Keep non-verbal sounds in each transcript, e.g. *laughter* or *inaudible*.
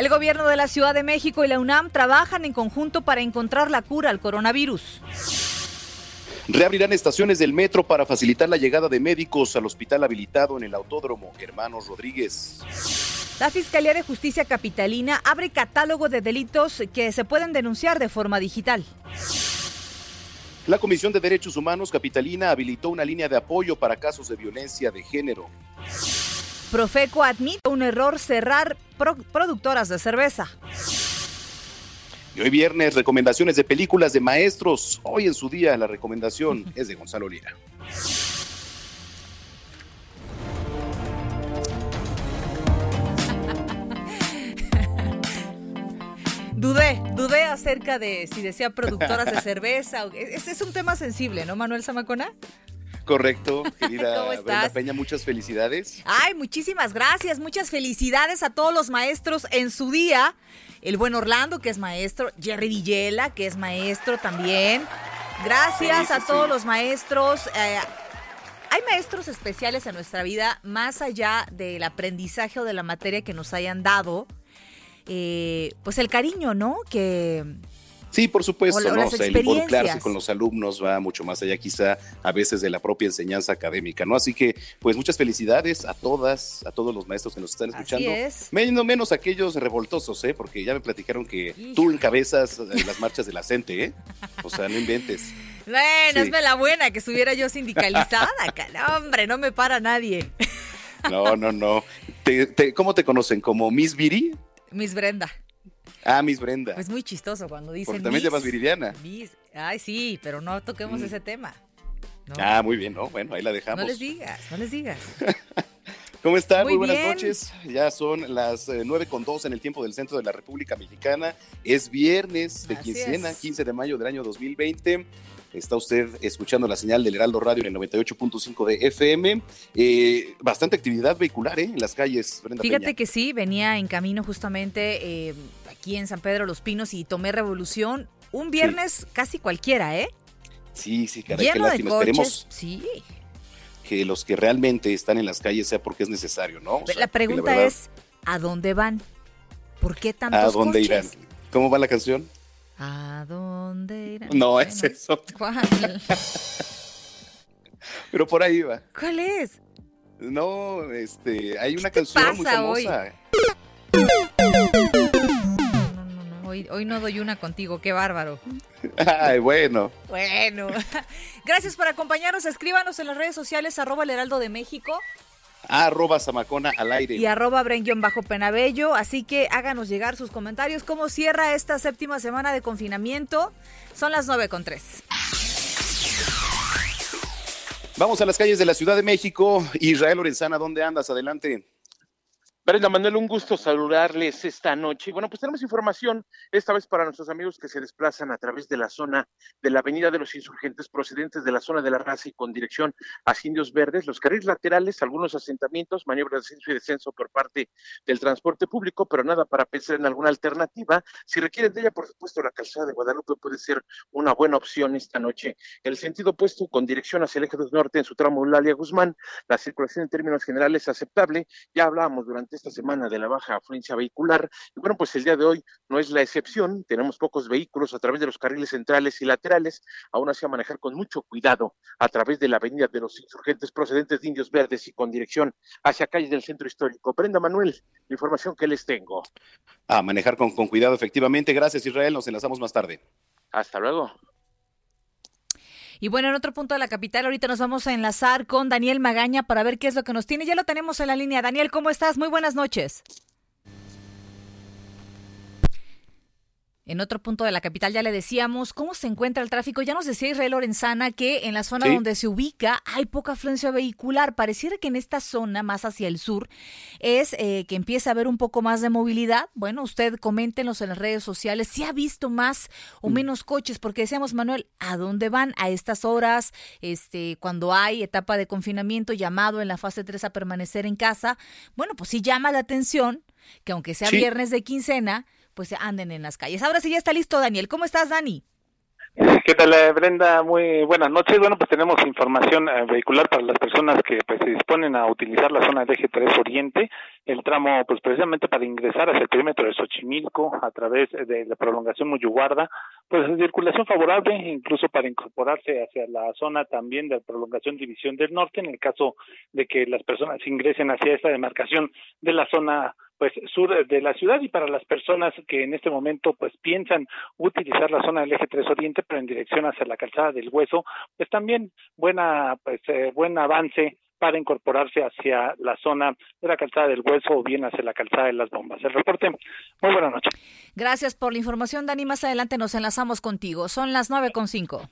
El gobierno de la Ciudad de México y la UNAM trabajan en conjunto para encontrar la cura al coronavirus. Reabrirán estaciones del metro para facilitar la llegada de médicos al hospital habilitado en el Autódromo Hermanos Rodríguez. La Fiscalía de Justicia Capitalina abre catálogo de delitos que se pueden denunciar de forma digital. La Comisión de Derechos Humanos Capitalina habilitó una línea de apoyo para casos de violencia de género. Profeco admite un error cerrar productoras de cerveza. Y hoy viernes, recomendaciones de películas de maestros. Hoy en su día la recomendación *laughs* es de Gonzalo Lira. Dudé, dudé acerca de si decía productoras de *laughs* cerveza. Ese es un tema sensible, ¿no, Manuel Zamacona? Correcto, *laughs* querida Brenda Peña, muchas felicidades. Ay, muchísimas gracias, muchas felicidades a todos los maestros en su día. El buen Orlando, que es maestro, Jerry Villela, que es maestro también. Gracias a todos los maestros. Eh, hay maestros especiales en nuestra vida, más allá del aprendizaje o de la materia que nos hayan dado. Eh, pues el cariño, ¿no? Que, Sí, por supuesto, ¿no? O sea, el involucrarse con los alumnos va mucho más allá quizá a veces de la propia enseñanza académica, ¿no? Así que, pues muchas felicidades a todas, a todos los maestros que nos están escuchando. Menos, menos aquellos revoltosos, ¿eh? Porque ya me platicaron que tú encabezas eh, las marchas de la CENTE, ¿eh? O sea, no inventes. Bueno, es la buena que estuviera yo sindicalizada, *laughs* hombre, no me para nadie. No, no, no. cómo te conocen? ¿Como Miss Viri? Miss Brenda. Ah, Miss Brenda. Es muy chistoso cuando dicen. Porque también te llamas Viridiana. Ay, sí, pero no toquemos mm. ese tema. Ah, muy bien, ¿no? Bueno, ahí la dejamos. No les digas, no les digas. *laughs* ¿Cómo están? Muy, buenas noches. Ya son las eh, nueve con dos en el tiempo del centro de la República Mexicana. Es viernes de quincena, 15 de mayo del año 2020. Está usted escuchando la señal del Heraldo Radio en el 98.5 de FM. Eh, bastante actividad vehicular ¿eh? en las calles. Fíjate que sí, venía en camino justamente eh, aquí en San Pedro Los Pinos y tomé Revolución. Un viernes casi cualquiera, ¿eh? Sí, sí, caray, qué lástima. Esperemos sí. que los que realmente están en las calles sea porque es necesario, ¿no? la pregunta es, ¿a dónde van? ¿Por qué tantos ¿A dónde irán? ¿Cómo va la canción? ¿A dónde irán? No, es eso. ¿Cuál? *laughs* Pero por ahí va. ¿Cuál es? No, este, hay una canción muy famosa. Hoy? No, no, no, hoy, hoy no doy una contigo, qué bárbaro. *laughs* Ay, bueno. Bueno. *laughs* Gracias por acompañarnos. Escríbanos en las redes sociales, arroba el heraldo de México arroba Zamacona al aire. Y arroba bajo penabello Así que háganos llegar sus comentarios. ¿Cómo cierra esta séptima semana de confinamiento? Son las nueve con tres. Vamos a las calles de la Ciudad de México. Israel Lorenzana, ¿dónde andas? Adelante. Brenda Manuel, un gusto saludarles esta noche. Bueno, pues tenemos información, esta vez para nuestros amigos que se desplazan a través de la zona de la Avenida de los Insurgentes, procedentes de la zona de la raza y con dirección a Indios Verdes, los carriles laterales, algunos asentamientos, maniobras de ascenso y descenso por parte del transporte público, pero nada para pensar en alguna alternativa. Si requieren de ella, por supuesto, la calzada de Guadalupe puede ser una buena opción esta noche. El sentido opuesto con dirección hacia el eje norte en su tramo Lalia Guzmán, la circulación en términos generales es aceptable. Ya hablábamos durante esta semana de la baja afluencia vehicular. Y bueno, pues el día de hoy no es la excepción. Tenemos pocos vehículos a través de los carriles centrales y laterales. Aún así, a manejar con mucho cuidado a través de la avenida de los insurgentes procedentes de Indios Verdes y con dirección hacia calles del centro histórico. Prenda Manuel, la información que les tengo. A manejar con, con cuidado, efectivamente. Gracias, Israel. Nos enlazamos más tarde. Hasta luego. Y bueno, en otro punto de la capital, ahorita nos vamos a enlazar con Daniel Magaña para ver qué es lo que nos tiene. Ya lo tenemos en la línea. Daniel, ¿cómo estás? Muy buenas noches. En otro punto de la capital ya le decíamos cómo se encuentra el tráfico. Ya nos decía Israel Lorenzana que en la zona donde se ubica hay poca afluencia vehicular. Pareciera que en esta zona, más hacia el sur, es eh, que empieza a haber un poco más de movilidad. Bueno, usted coméntenos en las redes sociales si ha visto más o mm. menos coches, porque decíamos, Manuel, ¿a dónde van a estas horas? Este, cuando hay etapa de confinamiento, llamado en la fase 3 a permanecer en casa. Bueno, pues sí llama la atención que aunque sea viernes de quincena, pues anden en las calles. Ahora sí ya está listo, Daniel. ¿Cómo estás, Dani? ¿Qué tal, eh, Brenda? Muy buenas noches. Bueno, pues tenemos información eh, vehicular para las personas que pues, se disponen a utilizar la zona de eje 3 Oriente, el tramo, pues precisamente para ingresar hacia el perímetro de Xochimilco a través de la prolongación Muyuguarda, pues circulación favorable, incluso para incorporarse hacia la zona también de la prolongación División del Norte, en el caso de que las personas ingresen hacia esta demarcación de la zona pues sur de la ciudad y para las personas que en este momento pues piensan utilizar la zona del eje 3 Oriente pero en dirección hacia la calzada del Hueso, pues también buena pues eh, buen avance para incorporarse hacia la zona de la calzada del Hueso o bien hacia la calzada de las Bombas. El reporte, muy buena noche. Gracias por la información, Dani. Más adelante nos enlazamos contigo. Son las nueve con cinco.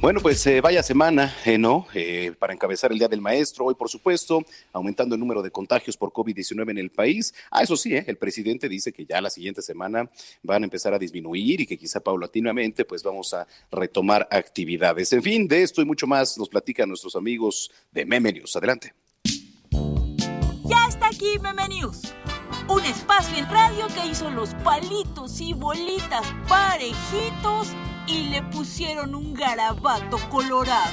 Bueno, pues eh, vaya semana, eh, ¿no? Eh, para encabezar el Día del Maestro, hoy por supuesto, aumentando el número de contagios por COVID-19 en el país. Ah, eso sí, el presidente dice que ya la siguiente semana van a empezar a disminuir y que quizá paulatinamente pues vamos a retomar actividades. En fin, de esto y mucho más nos platican nuestros amigos de Meme News. Adelante. Ya está aquí Meme News, un espacio en radio que hizo los palitos y bolitas parejitos y le pusieron un garabato colorado.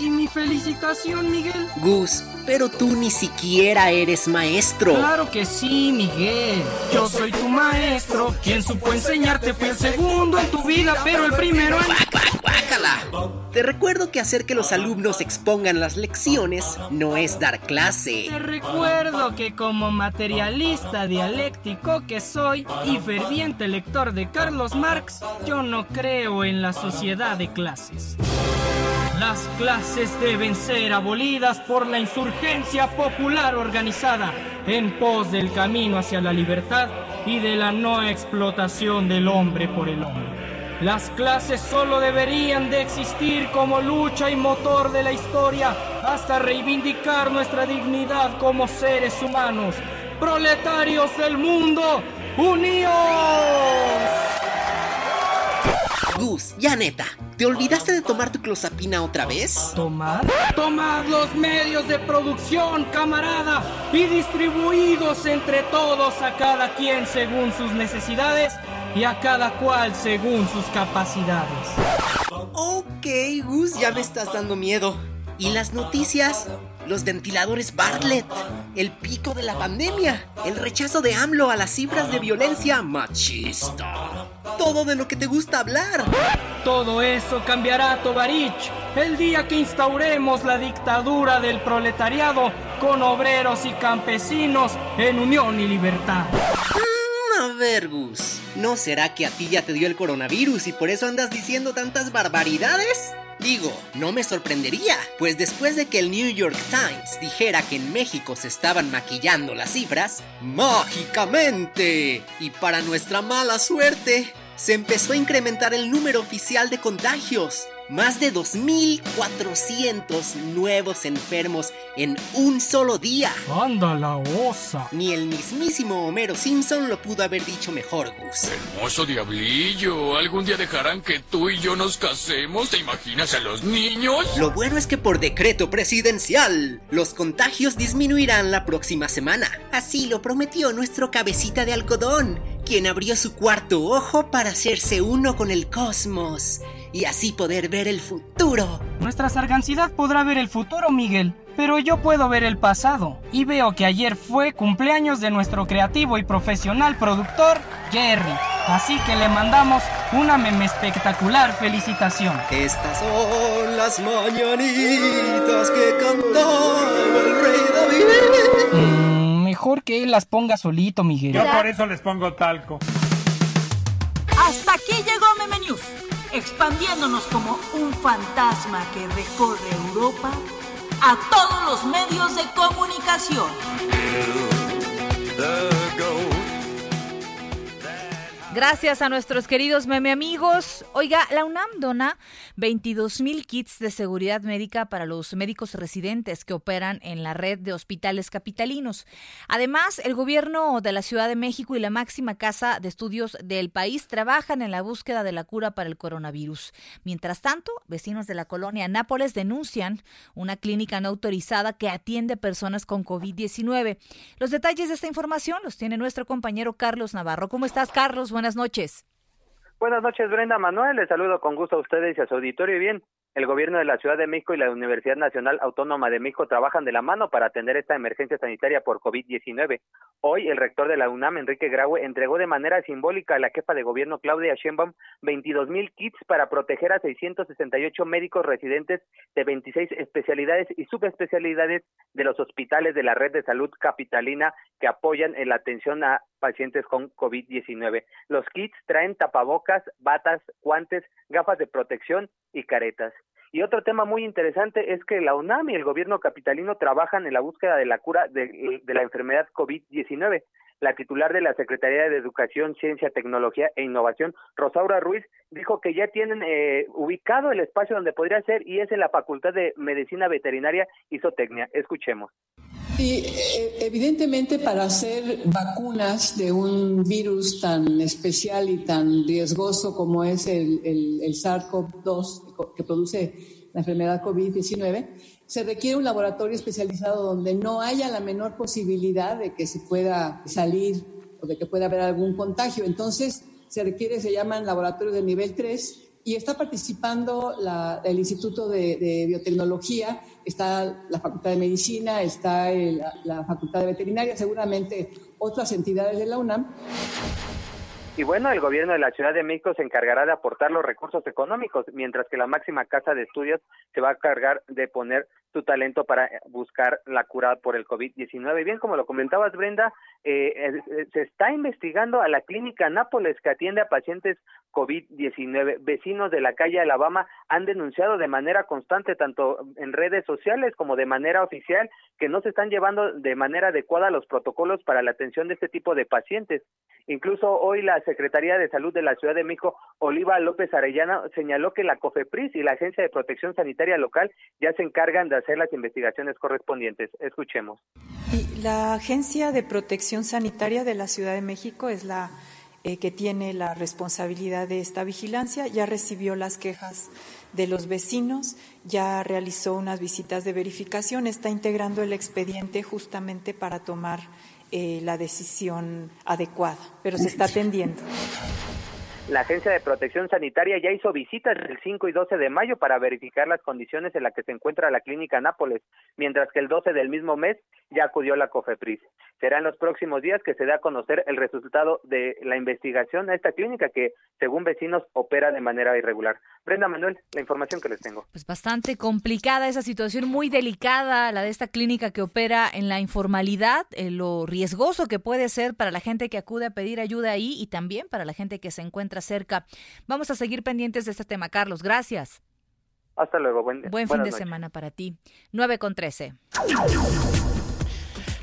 ¿Y mi felicitación, Miguel? Gus, pero tú ni siquiera eres maestro. Claro que sí, Miguel. Yo soy tu maestro, quien supo enseñarte fue el segundo en tu vida, pero el primero en... Te recuerdo que hacer que los alumnos expongan las lecciones no es dar clase. Te recuerdo que como materialista dialéctico que soy y ferviente lector de Carlos Marx, yo no creo en la sociedad de clases. Las clases deben ser abolidas por la insurgencia popular organizada en pos del camino hacia la libertad y de la no explotación del hombre por el hombre. Las clases solo deberían de existir como lucha y motor de la historia hasta reivindicar nuestra dignidad como seres humanos. Proletarios del mundo, unidos. Gus, ya neta, ¿te olvidaste de tomar tu clozapina otra vez? ¿Tomar? Tomad los medios de producción, camarada, y distribuidos entre todos a cada quien según sus necesidades y a cada cual según sus capacidades. Ok, Gus, ya me estás dando miedo. ¿Y las noticias? Los ventiladores Bartlett, el pico de la pandemia, el rechazo de AMLO a las cifras de violencia machista. Todo de lo que te gusta hablar. Todo eso cambiará, Tovarich, el día que instauremos la dictadura del proletariado con obreros y campesinos en unión y libertad. ¿No será que a ti ya te dio el coronavirus y por eso andas diciendo tantas barbaridades? Digo, no me sorprendería, pues después de que el New York Times dijera que en México se estaban maquillando las cifras, mágicamente, y para nuestra mala suerte, se empezó a incrementar el número oficial de contagios. Más de 2.400 nuevos enfermos en un solo día. ¡Anda la osa! Ni el mismísimo Homero Simpson lo pudo haber dicho mejor, Gus. Hermoso diablillo, ¿algún día dejarán que tú y yo nos casemos? ¿Te imaginas a los niños? Lo bueno es que por decreto presidencial, los contagios disminuirán la próxima semana. Así lo prometió nuestro cabecita de algodón, quien abrió su cuarto ojo para hacerse uno con el cosmos y así poder ver el futuro. Nuestra sargancidad podrá ver el futuro, Miguel, pero yo puedo ver el pasado. Y veo que ayer fue cumpleaños de nuestro creativo y profesional productor, Jerry. Así que le mandamos una meme espectacular felicitación. Estas son las mañanitas que cantaba el rey David. Mm, mejor que él las ponga solito, Miguel. Yo por eso les pongo talco. Hasta aquí llegó Meme News expandiéndonos como un fantasma que recorre Europa a todos los medios de comunicación. Gracias a nuestros queridos meme amigos. Oiga, la UNAM dona 22 mil kits de seguridad médica para los médicos residentes que operan en la red de hospitales capitalinos. Además, el gobierno de la Ciudad de México y la máxima casa de estudios del país trabajan en la búsqueda de la cura para el coronavirus. Mientras tanto, vecinos de la colonia Nápoles denuncian una clínica no autorizada que atiende personas con COVID-19. Los detalles de esta información los tiene nuestro compañero Carlos Navarro. ¿Cómo estás, Carlos? Buenas noches. Buenas noches, Brenda Manuel. Les saludo con gusto a ustedes y a su auditorio. Y bien, el gobierno de la Ciudad de México y la Universidad Nacional Autónoma de México trabajan de la mano para atender esta emergencia sanitaria por COVID-19. Hoy, el rector de la UNAM, Enrique Graue, entregó de manera simbólica a la jefa de gobierno, Claudia Sheinbaum, 22 mil kits para proteger a 668 médicos residentes de 26 especialidades y subespecialidades de los hospitales de la red de salud capitalina que apoyan en la atención a pacientes con COVID-19. Los kits traen tapabocas, batas, guantes, gafas de protección y caretas. Y otro tema muy interesante es que la UNAM y el gobierno capitalino trabajan en la búsqueda de la cura de, la enfermedad COVID-19. La titular de la Secretaría de Educación, Ciencia, Tecnología e Innovación, Rosaura Ruiz, dijo que ya tienen eh, ubicado el espacio donde podría ser y es en la Facultad de Medicina Veterinaria y Zootecnia. Escuchemos. Sí, eh, evidentemente para hacer vacunas de un virus tan especial y tan riesgoso como es el, el, el SARS-CoV-2 que produce la enfermedad COVID-19, se requiere un laboratorio especializado donde no haya la menor posibilidad de que se pueda salir o de que pueda haber algún contagio. Entonces, se requiere, se llaman laboratorios de nivel 3 y está participando la, el Instituto de, de, Biotecnología, está la Facultad de Medicina, está la, Facultad de Veterinaria, seguramente otras entidades de la UNAM. Y bueno, el gobierno de la Ciudad de México se encargará de aportar los recursos económicos, mientras que la máxima casa de estudios se va a cargar de poner su talento para buscar la cura por el COVID-19. Bien, como lo comentabas, Brenda, eh, eh, se está investigando a la clínica Nápoles que atiende a pacientes COVID-19. Vecinos de la calle Alabama han denunciado de manera constante, tanto en redes sociales como de manera oficial, que no se están llevando de manera adecuada los protocolos para la atención de este tipo de pacientes. Incluso hoy la Secretaría de Salud de la Ciudad de México, Oliva López Arellana, señaló que la COFEPRIS y la Agencia de Protección Sanitaria Local ya se encargan de hacer las investigaciones correspondientes. Escuchemos. La Agencia de Protección Sanitaria de la Ciudad de México es la eh, que tiene la responsabilidad de esta vigilancia. Ya recibió las quejas de los vecinos, ya realizó unas visitas de verificación, está integrando el expediente justamente para tomar eh, la decisión adecuada, pero se está atendiendo. La Agencia de Protección Sanitaria ya hizo visitas el 5 y 12 de mayo para verificar las condiciones en las que se encuentra la clínica Nápoles, mientras que el 12 del mismo mes ya acudió la COFEPRIS. Será en los próximos días que se dé a conocer el resultado de la investigación a esta clínica que, según vecinos, opera de manera irregular. Brenda Manuel, la información que les tengo. Pues bastante complicada esa situación, muy delicada, la de esta clínica que opera en la informalidad, eh, lo riesgoso que puede ser para la gente que acude a pedir ayuda ahí y también para la gente que se encuentra cerca. Vamos a seguir pendientes de este tema, Carlos. Gracias. Hasta luego. Buen, Buen fin de semana para ti. 9 con 13.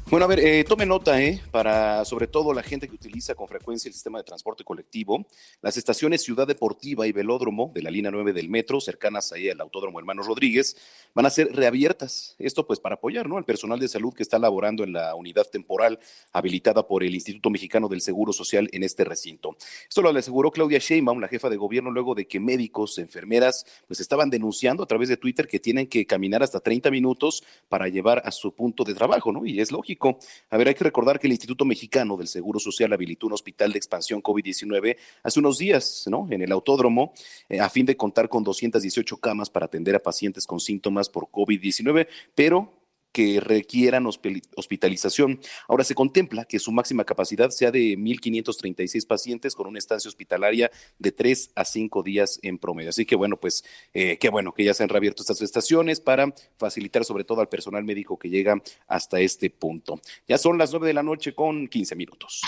Bueno, a ver, eh, tome nota, ¿eh? Para sobre todo la gente que utiliza con frecuencia el sistema de transporte colectivo, las estaciones Ciudad Deportiva y Velódromo de la línea 9 del metro, cercanas ahí al Autódromo Hermanos Rodríguez, van a ser reabiertas. Esto pues para apoyar, ¿no? Al personal de salud que está laborando en la unidad temporal habilitada por el Instituto Mexicano del Seguro Social en este recinto. Esto lo aseguró Claudia Sheinbaum, la jefa de gobierno, luego de que médicos, enfermeras, pues estaban denunciando a través de Twitter que tienen que caminar hasta 30 minutos para llevar a su punto de trabajo, ¿no? Y es lógico a ver, hay que recordar que el Instituto Mexicano del Seguro Social habilitó un hospital de expansión COVID-19 hace unos días, ¿no? En el autódromo, eh, a fin de contar con 218 camas para atender a pacientes con síntomas por COVID-19, pero que requieran hospitalización. Ahora se contempla que su máxima capacidad sea de 1.536 pacientes con una estancia hospitalaria de 3 a 5 días en promedio. Así que bueno, pues eh, qué bueno que ya se han reabierto estas estaciones para facilitar sobre todo al personal médico que llega hasta este punto. Ya son las 9 de la noche con 15 minutos.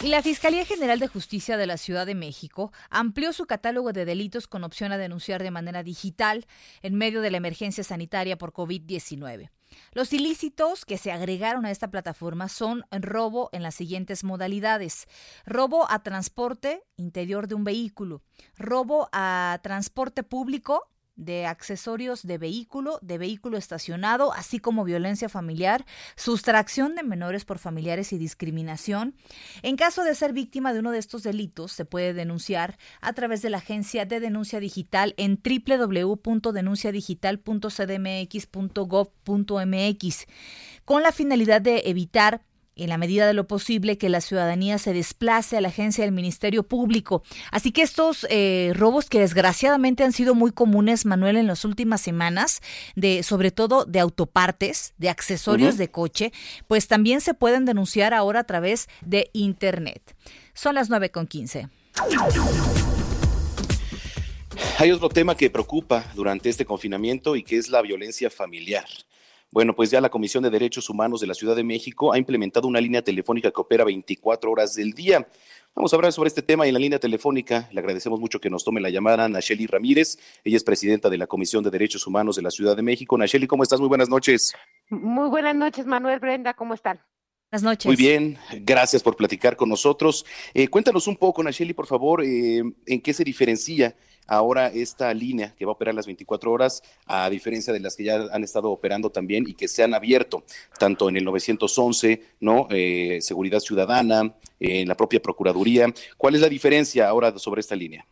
Y la Fiscalía General de Justicia de la Ciudad de México amplió su catálogo de delitos con opción a denunciar de manera digital en medio de la emergencia sanitaria por COVID-19. Los ilícitos que se agregaron a esta plataforma son robo en las siguientes modalidades. Robo a transporte interior de un vehículo, robo a transporte público, de accesorios de vehículo, de vehículo estacionado, así como violencia familiar, sustracción de menores por familiares y discriminación. En caso de ser víctima de uno de estos delitos, se puede denunciar a través de la agencia de denuncia digital en www.denunciadigital.cdmx.gov.mx con la finalidad de evitar en la medida de lo posible que la ciudadanía se desplace a la agencia del Ministerio Público. Así que estos eh, robos que desgraciadamente han sido muy comunes, Manuel, en las últimas semanas, de sobre todo de autopartes, de accesorios de coche, pues también se pueden denunciar ahora a través de Internet. Son las 9 con 15. Hay otro tema que preocupa durante este confinamiento y que es la violencia familiar. Bueno, pues ya la Comisión de Derechos Humanos de la Ciudad de México ha implementado una línea telefónica que opera 24 horas del día. Vamos a hablar sobre este tema y en la línea telefónica le agradecemos mucho que nos tome la llamada Nacheli Ramírez. Ella es presidenta de la Comisión de Derechos Humanos de la Ciudad de México. Nacheli, ¿cómo estás? Muy buenas noches. Muy buenas noches, Manuel Brenda, ¿cómo están? Buenas noches. Muy bien, gracias por platicar con nosotros. Eh, cuéntanos un poco, Nacheli, por favor, eh, en qué se diferencia ahora esta línea que va a operar las 24 horas, a diferencia de las que ya han estado operando también y que se han abierto, tanto en el 911, ¿no? Eh, Seguridad Ciudadana, en la propia Procuraduría. ¿Cuál es la diferencia ahora sobre esta línea?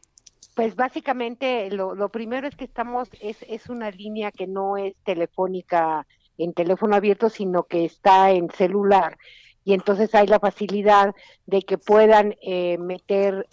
Pues básicamente lo, primero es que estamos, es, es una línea que no es telefónica en teléfono abierto, sino que está en celular. Y entonces hay la facilidad de que puedan eh, meter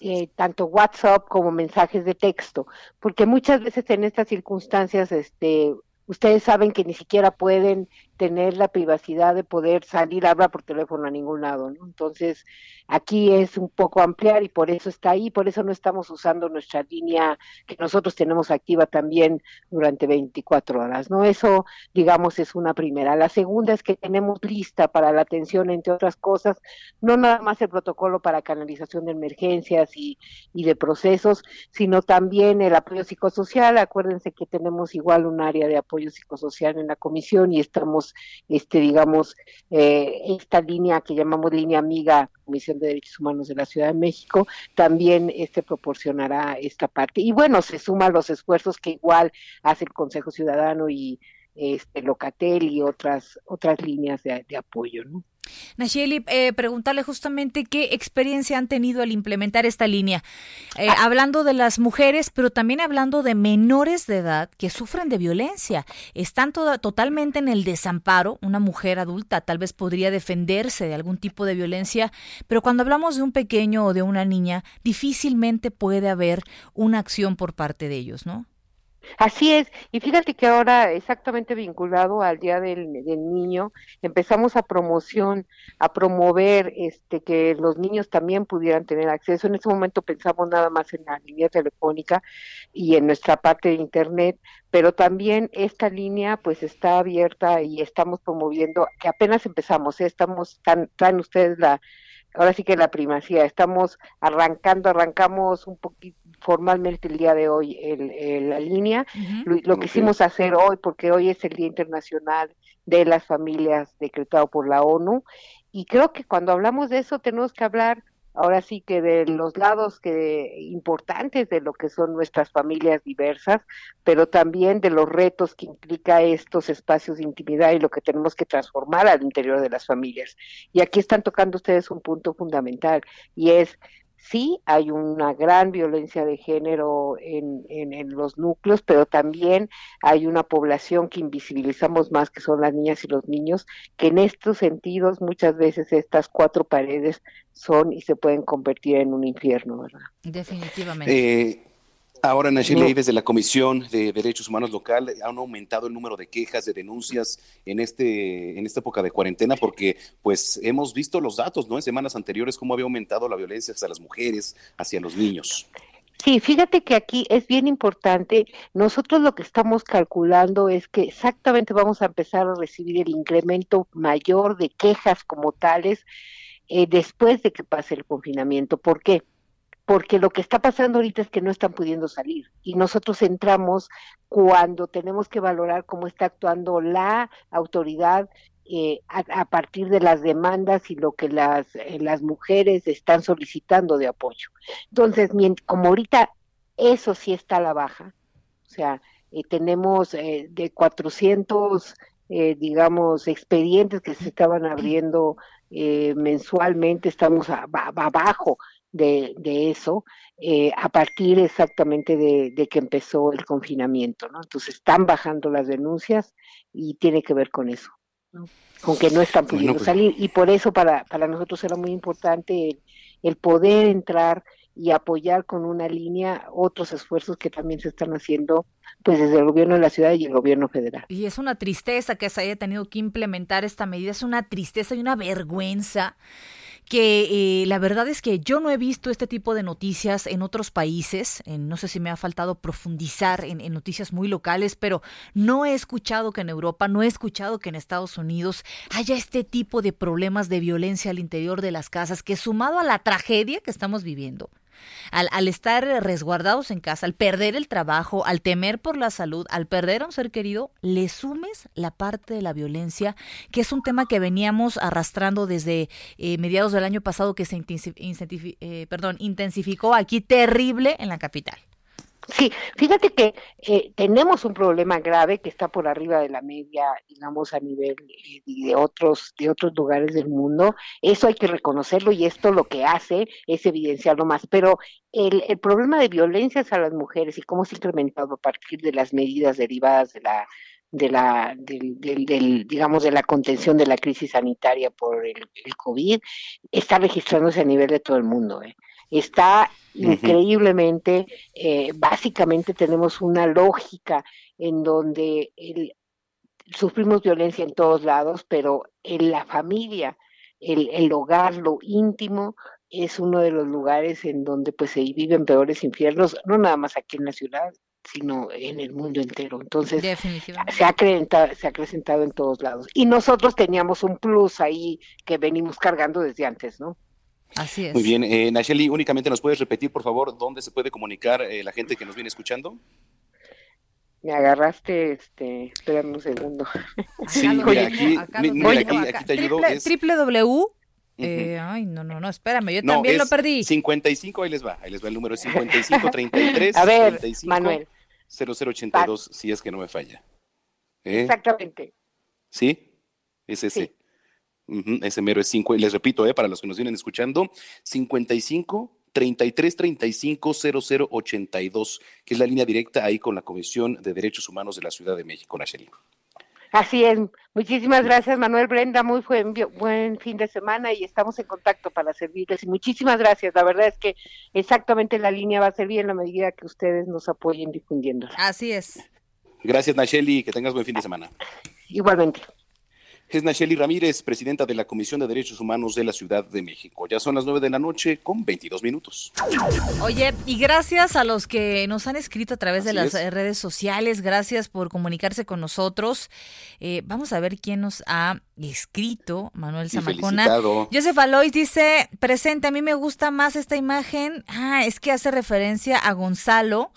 eh, tanto WhatsApp como mensajes de texto, porque muchas veces en estas circunstancias, este, ustedes saben que ni siquiera pueden tener la privacidad de poder salir a hablar por teléfono a ningún lado, ¿no? Entonces, aquí es un poco ampliar y por eso está ahí, por eso no estamos usando nuestra línea que nosotros tenemos activa también durante 24 horas, ¿no? Eso, digamos, es una primera. La segunda es que tenemos lista para la atención, entre otras cosas, no nada más el protocolo para canalización de emergencias y, y de procesos, sino también el apoyo psicosocial. Acuérdense que tenemos igual un área de apoyo psicosocial en la comisión y estamos este, digamos, eh, esta línea que llamamos línea amiga, Comisión de Derechos Humanos de la Ciudad de México, también este proporcionará esta parte. Y bueno, se suman los esfuerzos que igual hace el Consejo Ciudadano y este Locatel y otras otras líneas de, de apoyo, ¿no? Nacheli, eh, preguntarle justamente qué experiencia han tenido al implementar esta línea, eh, ah. hablando de las mujeres, pero también hablando de menores de edad que sufren de violencia, están totalmente en el desamparo, una mujer adulta tal vez podría defenderse de algún tipo de violencia, pero cuando hablamos de un pequeño o de una niña, difícilmente puede haber una acción por parte de ellos, ¿no? Así es, y fíjate que ahora exactamente vinculado al Día del, Niño, empezamos a promoción, a promover este que los niños también pudieran tener acceso. En este momento pensamos nada más en la línea telefónica y en nuestra parte de internet, pero también esta línea pues está abierta y estamos promoviendo, que apenas empezamos, ¿eh? estamos, tan, traen ustedes la ahora sí que la primacía. Estamos arrancando, arrancamos un poquito formalmente el día de hoy el, la línea. Lo, que quisimos hacer hoy, porque hoy es el Día Internacional de las familias decretado por la ONU. Y creo que cuando hablamos de eso tenemos que hablar ahora sí que de los lados que importantes de lo que son nuestras familias diversas, pero también de los retos que implica estos espacios de intimidad y lo que tenemos que transformar al interior de las familias. Y aquí están tocando ustedes un punto fundamental y es sí hay una gran violencia de género en, en, los núcleos, pero también hay una población que invisibilizamos más, que son las niñas y los niños, que en estos sentidos muchas veces estas cuatro paredes son y se pueden convertir en un infierno, ¿verdad? Definitivamente. Eh, Ahora, Nacheli, desde la Comisión de Derechos Humanos Local han aumentado el número de quejas, de denuncias en este en esta época de cuarentena, porque pues hemos visto los datos, ¿no? En semanas anteriores cómo había aumentado la violencia hacia las mujeres, hacia los niños. Sí, fíjate que aquí es bien importante. Nosotros lo que estamos calculando es que exactamente vamos a empezar a recibir el incremento mayor de quejas como tales eh, después de que pase el confinamiento. ¿Por qué? Porque lo que está pasando ahorita es que no están pudiendo salir y nosotros entramos cuando tenemos que valorar cómo está actuando la autoridad eh, a, partir de las demandas y lo que las, eh, las mujeres están solicitando de apoyo. Entonces, como ahorita eso sí está a la baja, o sea, eh, tenemos de 400, digamos, expedientes que se estaban abriendo mensualmente, estamos abajo de, de eso eh, a partir exactamente de, que empezó el confinamiento, ¿no? Entonces están bajando las denuncias y tiene que ver con eso, con que no están pudiendo pues salir y por eso para, para nosotros era muy importante el, poder entrar y apoyar con una línea otros esfuerzos que también se están haciendo pues desde el gobierno de la ciudad y el gobierno federal. Y es una tristeza que se haya tenido que implementar esta medida, es una tristeza y una vergüenza que eh, la verdad es que yo no he visto este tipo de noticias en otros países, no sé si me ha faltado profundizar en, en, noticias muy locales, pero no he escuchado que en Europa, no he escuchado que en Estados Unidos haya este tipo de problemas de violencia al interior de las casas, que sumado a la tragedia que estamos viviendo, al, al, estar resguardados en casa, al perder el trabajo, al temer por la salud, al perder a un ser querido, le sumes la parte de la violencia, que es un tema que veníamos arrastrando desde eh, mediados del año pasado, que se eh, perdón, intensificó aquí terrible en la capital. Sí, fíjate que eh, tenemos un problema grave que está por arriba de la media, digamos, a nivel eh, de otros de otros lugares del mundo. Eso hay que reconocerlo y esto lo que hace es evidenciarlo más. Pero el, problema de violencias a las mujeres y cómo se ha incrementado a partir de las medidas derivadas de la de la del, del, digamos de la contención de la crisis sanitaria por el, el COVID está registrándose a nivel de todo el mundo. ¿eh? está increíblemente, eh, básicamente tenemos una lógica en donde el, sufrimos violencia en todos lados, pero en la familia, el, el hogar, lo íntimo, es uno de los lugares en donde pues se viven peores infiernos, no nada más aquí en la ciudad, sino en el mundo entero. Entonces, se ha, se ha acrecentado en todos lados. Y nosotros teníamos un plus ahí que venimos cargando desde antes, ¿no? Así es. Muy bien. Eh, Nacheli, únicamente nos puedes repetir, por favor, dónde se puede comunicar eh, la gente que nos viene escuchando. Me agarraste, este, espérame un segundo. *laughs* Sí, mira, aquí, aquí, te ayudo. www. Eh, ay, no, no, no, espérame, yo también lo perdí. 55, ahí les va, ahí les va el número 55 33 *laughs* A ver, Manuel. 0082, si es que no me falla. ¿Eh? Exactamente. ¿Sí? Es ese. Ese mero es 5, les repito, eh, para los que nos vienen escuchando, 55 33 35 00 82, que es la línea directa ahí con la Comisión de Derechos Humanos de la Ciudad de México, Nacheli. Así es. Muchísimas gracias, Manuel Brenda. Muy buen, buen fin de semana y estamos en contacto para servirles. Y muchísimas gracias. La verdad es que exactamente la línea va a servir en la medida que ustedes nos apoyen difundiendo. Así es. Gracias, Nacheli. Que tengas buen fin de semana. Igualmente. Es Nacheli Ramírez, presidenta de la Comisión de Derechos Humanos de la Ciudad de México. Ya son las nueve de la noche con 22 minutos. Oye, y gracias a los que nos han escrito a través de las redes sociales. Gracias por comunicarse con nosotros. Eh, vamos a ver quién nos ha escrito. Manuel Zamacona. Joseph Alois dice, presente, a mí me gusta más esta imagen. Ah, es que hace referencia a Gonzalo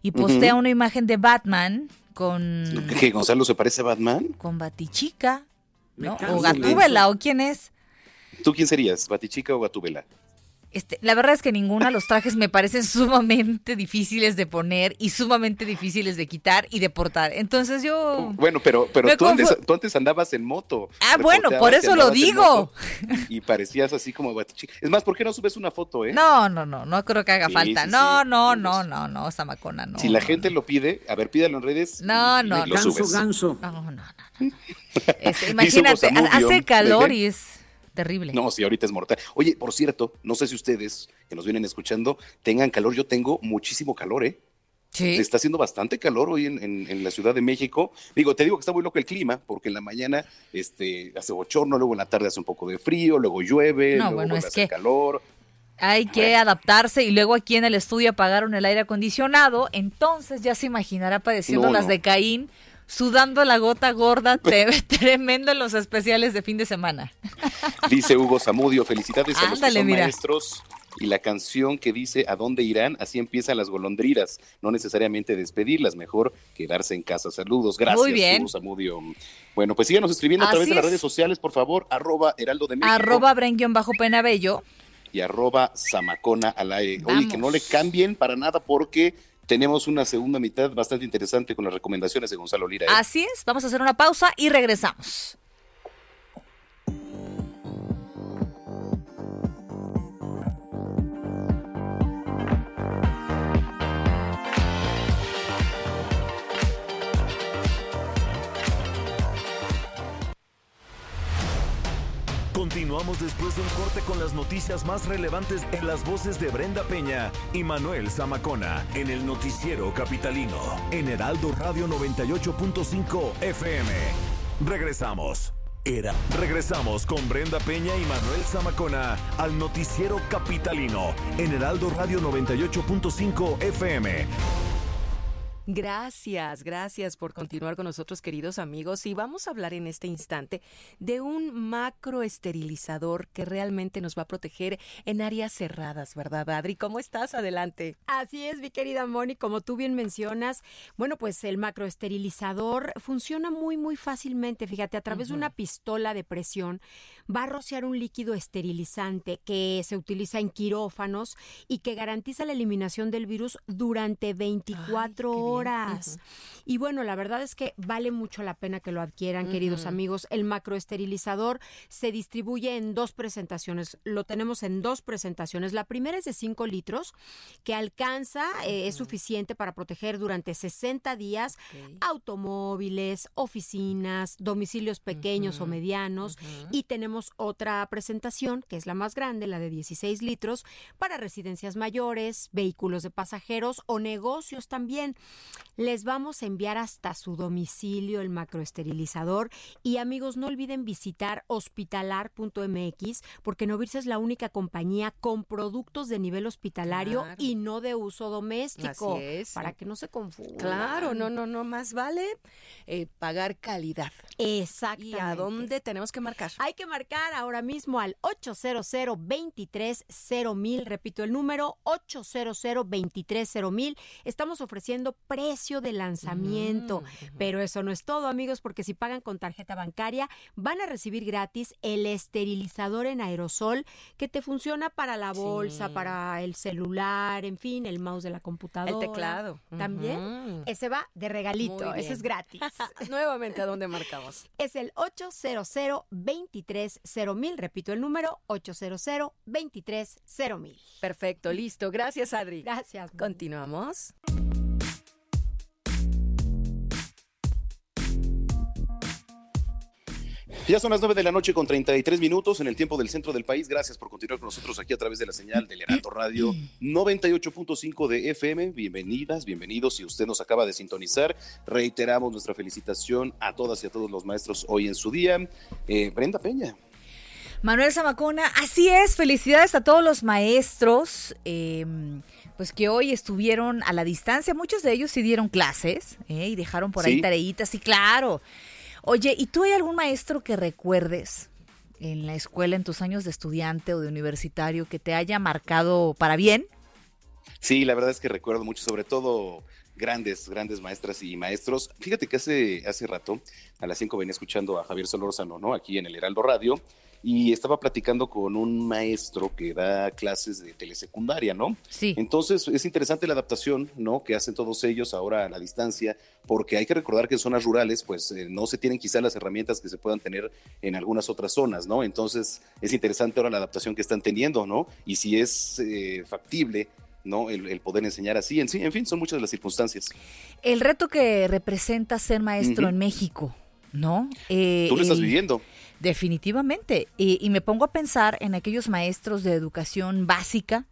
y postea una imagen de Batman con... ¿Que Gonzalo se parece a Batman? Con Batichica, ¿no? O Gatúbela, ¿o quién es? ¿Tú quién serías, Batichica o Gatúbela? Este, la verdad es que ninguna de los trajes me parecen *laughs* sumamente difíciles de poner y sumamente difíciles de quitar y de portar. Entonces yo... Bueno, pero, pero tú, antes, andabas en moto. Ah, bueno, por eso lo digo. Y parecías así como. Es más, ¿por qué no subes una foto, eh? No, no, no, no creo que haga falta. no, no, no, no, no, Samacona, no. Si la gente lo pide, a ver, pídalo en redes. No, no, no. Ganso, ganso. No, no, no. Este, *laughs* imagínate, hace calor y es terrible. No, sí, ahorita es mortal. Oye, por cierto, no sé si ustedes que nos vienen escuchando tengan calor. Yo tengo muchísimo calor, ¿eh? Sí. Está haciendo bastante calor hoy en, la Ciudad de México. Digo, te digo que está muy loco el clima, porque en la mañana este, hace bochorno, luego en la tarde hace un poco de frío, luego llueve, luego bueno, es que calor. Hay que adaptarse y luego aquí en el estudio apagaron el aire acondicionado, entonces ya se imaginará padeciendo las de Caín sudando la gota gorda *laughs* tremendo en los especiales de fin de semana. *laughs* Dice Hugo Zamudio, felicidades a los que son maestros y la canción que dice ¿A dónde irán? Así empiezan las golondrinas. No necesariamente despedirlas, mejor quedarse en casa. Saludos, gracias, Muy bien. Hugo Zamudio. Bueno, pues síganos escribiendo a través de las redes sociales, por favor, arroba Heraldo de México. Arroba bajo penabello. Y arroba Zamacona al aire. Oye, que no le cambien para nada porque tenemos una segunda mitad bastante interesante con las recomendaciones de Gonzalo Lira. ¿eh? Así es, vamos a hacer una pausa y regresamos. Continuamos después de un corte con las noticias más relevantes en las voces de Brenda Peña y Manuel Zamacona en el noticiero capitalino en Heraldo Radio 98.5 FM. Regresamos. Era. Regresamos con Brenda Peña y Manuel Zamacona al noticiero capitalino en Heraldo Radio 98.5 FM. Gracias, gracias por continuar con nosotros, queridos amigos. Y vamos a hablar en este instante de un macroesterilizador que realmente nos va a proteger en áreas cerradas, ¿verdad, Adri? ¿Cómo estás? Adelante. Así es, mi querida Moni, como tú bien mencionas, bueno, pues el macroesterilizador funciona muy, muy fácilmente. Fíjate, a través de una pistola de presión va a rociar un líquido esterilizante que se utiliza en quirófanos y que garantiza la eliminación del virus durante 24 horas. Y bueno, la verdad es que vale mucho la pena que lo adquieran, queridos amigos. El macroesterilizador se distribuye en dos presentaciones. Lo tenemos en dos presentaciones. La primera es de 5 litros, que alcanza, eh, es suficiente para proteger durante 60 días automóviles, oficinas, domicilios pequeños o medianos. Y tenemos otra presentación, que es la más grande, la de 16 litros, para residencias mayores, vehículos de pasajeros o negocios también. Les vamos a enviar hasta su domicilio el macroesterilizador y amigos, no olviden visitar hospitalar.mx porque Novirse es la única compañía con productos de nivel hospitalario y no de uso doméstico. Para que no se confunda. Claro, no, no, no, más vale eh, pagar calidad. Exactamente. ¿Y a dónde tenemos que marcar? Hay que marcar ahora mismo al 800 23 mil. Repito el número 800 23 mil. Estamos ofreciendo precio de lanzamiento. Mm, Pero eso no es todo, amigos, porque si pagan con tarjeta bancaria, van a recibir gratis el esterilizador en aerosol que te funciona para la bolsa, para el celular, en fin, el mouse de la computadora. El teclado. También. Ese va de regalito. Ese es gratis. *laughs* Nuevamente, ¿a dónde marcamos? Es el 800 23 mil Repito el número 800 23 mil Perfecto, listo. Gracias, Adri. Gracias. Continuamos. Ya son las 9 de la noche con 33 minutos en el tiempo del centro del país. Gracias por continuar con nosotros aquí a través de la señal del Heraldo Radio 98.5 de FM. Bienvenidas, bienvenidos. Si usted nos acaba de sintonizar, reiteramos nuestra felicitación a todas y a todos los maestros hoy en su día. Eh, Brenda Peña. Manuel Zamacona, así es, felicidades a todos los maestros. Em, pues que hoy estuvieron a la distancia, muchos de ellos sí dieron clases ¿eh? y dejaron por ahí tareitas, y claro, Oye, ¿y tú hay algún maestro que recuerdes en la escuela, en tus años de estudiante o de universitario, que te haya marcado para bien? Sí, la verdad es que recuerdo mucho, sobre todo grandes, grandes maestras y maestros. Fíjate que hace, hace rato, a las 5 venía escuchando a Javier Solórzano, ¿no? Aquí en el Heraldo Radio, y estaba platicando con un maestro que da clases de telesecundaria, ¿no? Sí. Entonces es interesante la adaptación, ¿no? Que hacen todos ellos ahora a la distancia, porque hay que recordar que en zonas rurales, pues eh, no se tienen quizá las herramientas que se puedan tener en algunas otras zonas, ¿no? Entonces es interesante ahora la adaptación que están teniendo, ¿no? Y si es eh, factible ¿no? El, poder enseñar así. En, en fin, son muchas de las circunstancias. El reto que representa ser maestro en México, ¿no? Eh, Tú lo estás viviendo. Definitivamente. Y, me pongo a pensar en aquellos maestros de educación básica,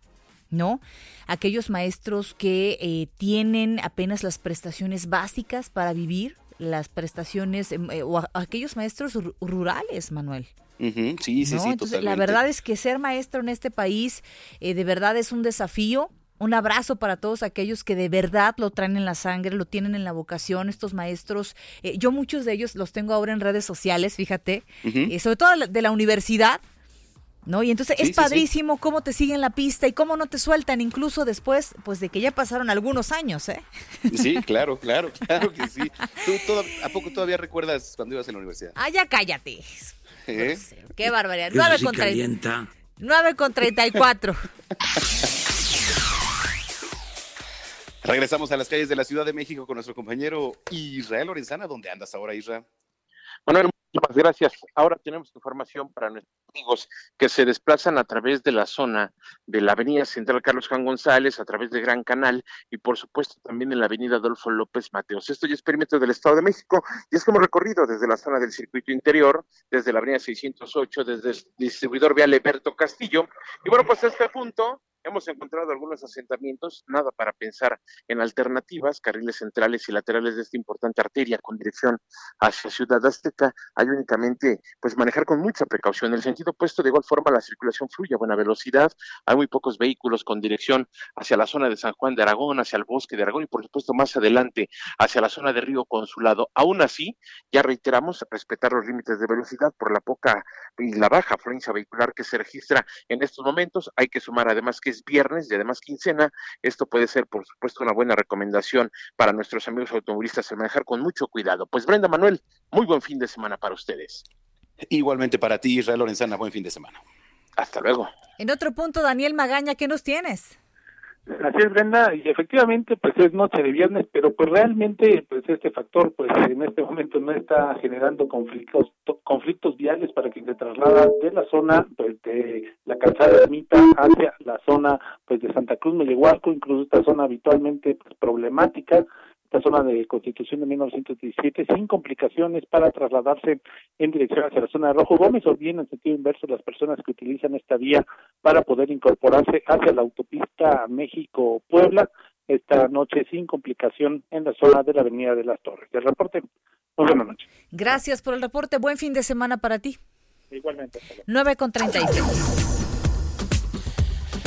¿no? Aquellos maestros que eh, tienen apenas las prestaciones básicas para vivir, las prestaciones, em, eh, o aquellos maestros rurales, Manuel. sí, sí, sí, Entonces, La verdad es que ser maestro en este país de verdad es un desafío un abrazo para todos aquellos que de verdad lo traen en la sangre, lo tienen en la vocación, estos maestros. Eh, yo muchos de ellos los tengo ahora en redes sociales, fíjate, eh, sobre todo de la universidad. ¿No? Y entonces es padrísimo cómo te siguen la pista y cómo no te sueltan, incluso después, pues de que ya pasaron algunos años, ¿eh? Sí, *laughs* claro, claro, claro que sí. ¿Tú ¿A poco todavía recuerdas cuando ibas a la universidad? Ah, ya cállate. ¿Eh? Qué barbaridad. 9 con, 9 con 34. Regresamos a las calles de la Ciudad de México con nuestro compañero Israel Lorenzana. ¿Dónde andas ahora, Israel? Manuel, muchas gracias. Ahora tenemos información para nuestros amigos que se desplazan a través de la zona de la Avenida Central Carlos Juan González, a través de Gran Canal y por supuesto también en la Avenida Adolfo López Mateos. Esto ya es perímetro del Estado de México y es como recorrido desde la zona del circuito interior, desde la Avenida 608, desde el distribuidor vial Eberto Castillo. Y bueno, pues a este punto Hemos encontrado algunos asentamientos, nada para pensar en alternativas, carriles centrales y laterales de esta importante arteria con dirección hacia Ciudad Azteca. Hay únicamente, pues, manejar con mucha precaución. En el sentido opuesto, de igual forma, la circulación fluye a buena velocidad. Hay muy pocos vehículos con dirección hacia la zona de San Juan de Aragón, hacia el bosque de Aragón y, por supuesto, más adelante hacia la zona de Río Consulado. Aún así, ya reiteramos, respetar los límites de velocidad por la poca y la baja afluencia vehicular que se registra en estos momentos. Hay que sumar además que es viernes y además quincena. Esto puede ser, por supuesto, una buena recomendación para nuestros amigos automovilistas a manejar con mucho cuidado. Pues Brenda Manuel, muy buen fin de semana para ustedes. Igualmente para ti, Israel Lorenzana, buen fin de semana. Hasta luego. En otro punto, Daniel Magaña, ¿qué nos tienes? Así es, Brenda, y efectivamente, pues es noche de viernes, pero pues realmente, pues este factor, pues en este momento no está generando conflictos, conflictos viales para quien se traslada de la zona, pues de la calzada Ermita hacia la zona, pues de Santa Cruz, Mellehuasco, incluso esta zona habitualmente pues, problemática, esta zona de Constitución de 1917 sin complicaciones para trasladarse en dirección hacia la zona de Rojo Gómez o bien en sentido inverso las personas que utilizan esta vía para poder incorporarse hacia la autopista México-Puebla esta noche sin complicación en la zona de la Avenida de las Torres. El reporte, muy buenas noches. Gracias por el reporte. Buen fin de semana para ti. Igualmente. 9 con 36.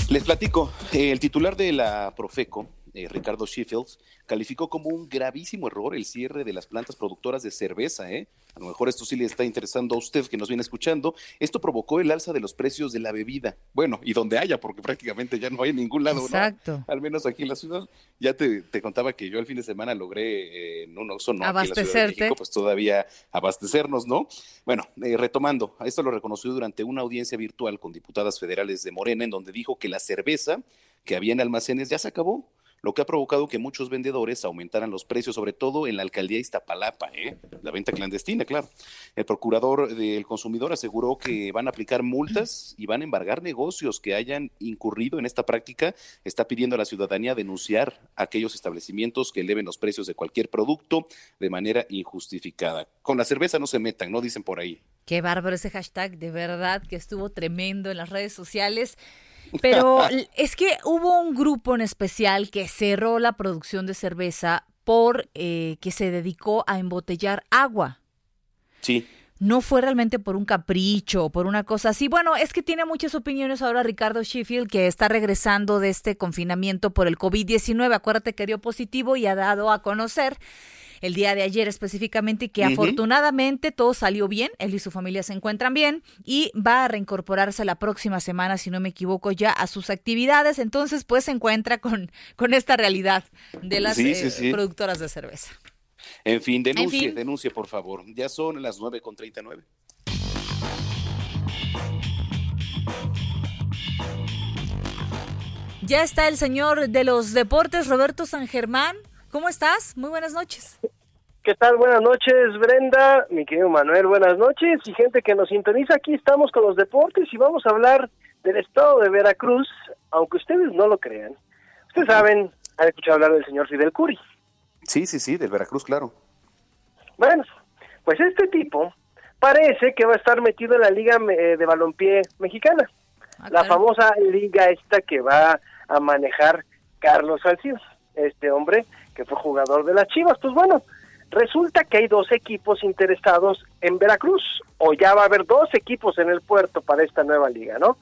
Les platico, el titular de la Profeco, eh, Ricardo Sheffield, calificó como un gravísimo error el cierre de las plantas productoras de cerveza. ¿eh? A lo mejor esto sí le está interesando a usted que nos viene escuchando. Esto provocó el alza de los precios de la bebida. Bueno, y donde haya, porque prácticamente ya no hay en ningún lado, Exacto. Al menos aquí en la ciudad. Ya te, contaba que yo el fin de semana logré eh, en un ¿no? Abastecerte. pues todavía abastecernos, ¿no? Bueno, eh, retomando, esto lo reconoció durante una audiencia virtual con diputadas federales de Morena, en donde dijo que la cerveza que había en almacenes ya se acabó lo que ha provocado que muchos vendedores aumentaran los precios, sobre todo en la alcaldía Iztapalapa, ¿eh? la venta clandestina, claro. El procurador del consumidor aseguró que van a aplicar multas y van a embargar negocios que hayan incurrido en esta práctica. Está pidiendo a la ciudadanía denunciar aquellos establecimientos que eleven los precios de cualquier producto de manera injustificada. Con la cerveza no se metan, no dicen por ahí. Qué bárbaro ese hashtag, de verdad que estuvo tremendo en las redes sociales. Pero *laughs* es que hubo un grupo en especial que cerró la producción de cerveza por eh, que se dedicó a embotellar agua. Sí. No fue realmente por un capricho o por una cosa así. Bueno, es que tiene muchas opiniones ahora Ricardo Sheffield, que está regresando de este confinamiento por el COVID-19. Acuérdate que dio positivo y ha dado a conocer el día de ayer específicamente, que afortunadamente todo salió bien, él y su familia se encuentran bien y va a reincorporarse la próxima semana, si no me equivoco, ya a sus actividades. Entonces, pues se encuentra con, con esta realidad de las eh, productoras de cerveza. En fin, denuncie, denuncie, por favor. Ya son las 9.39. Ya está el señor de los deportes, Roberto San Germán. ¿Cómo estás? Muy buenas noches. ¿Qué tal? Buenas noches, Brenda, mi querido Manuel, buenas noches. Y gente que nos sintoniza, aquí estamos con los deportes y vamos a hablar del estado de Veracruz, aunque ustedes no lo crean. Ustedes saben, han escuchado hablar del señor Fidel Curi. Sí, sí, sí, del Veracruz, claro. Bueno, pues este tipo parece que va a estar metido en la Liga eh, de Balompié Mexicana. Ah, la famosa liga esta que va a manejar Carlos Salcido, este hombre que fue jugador de las Chivas. Pues bueno, resulta que hay dos equipos interesados en Veracruz, o ya va a haber dos equipos en el puerto para esta nueva liga, ¿no?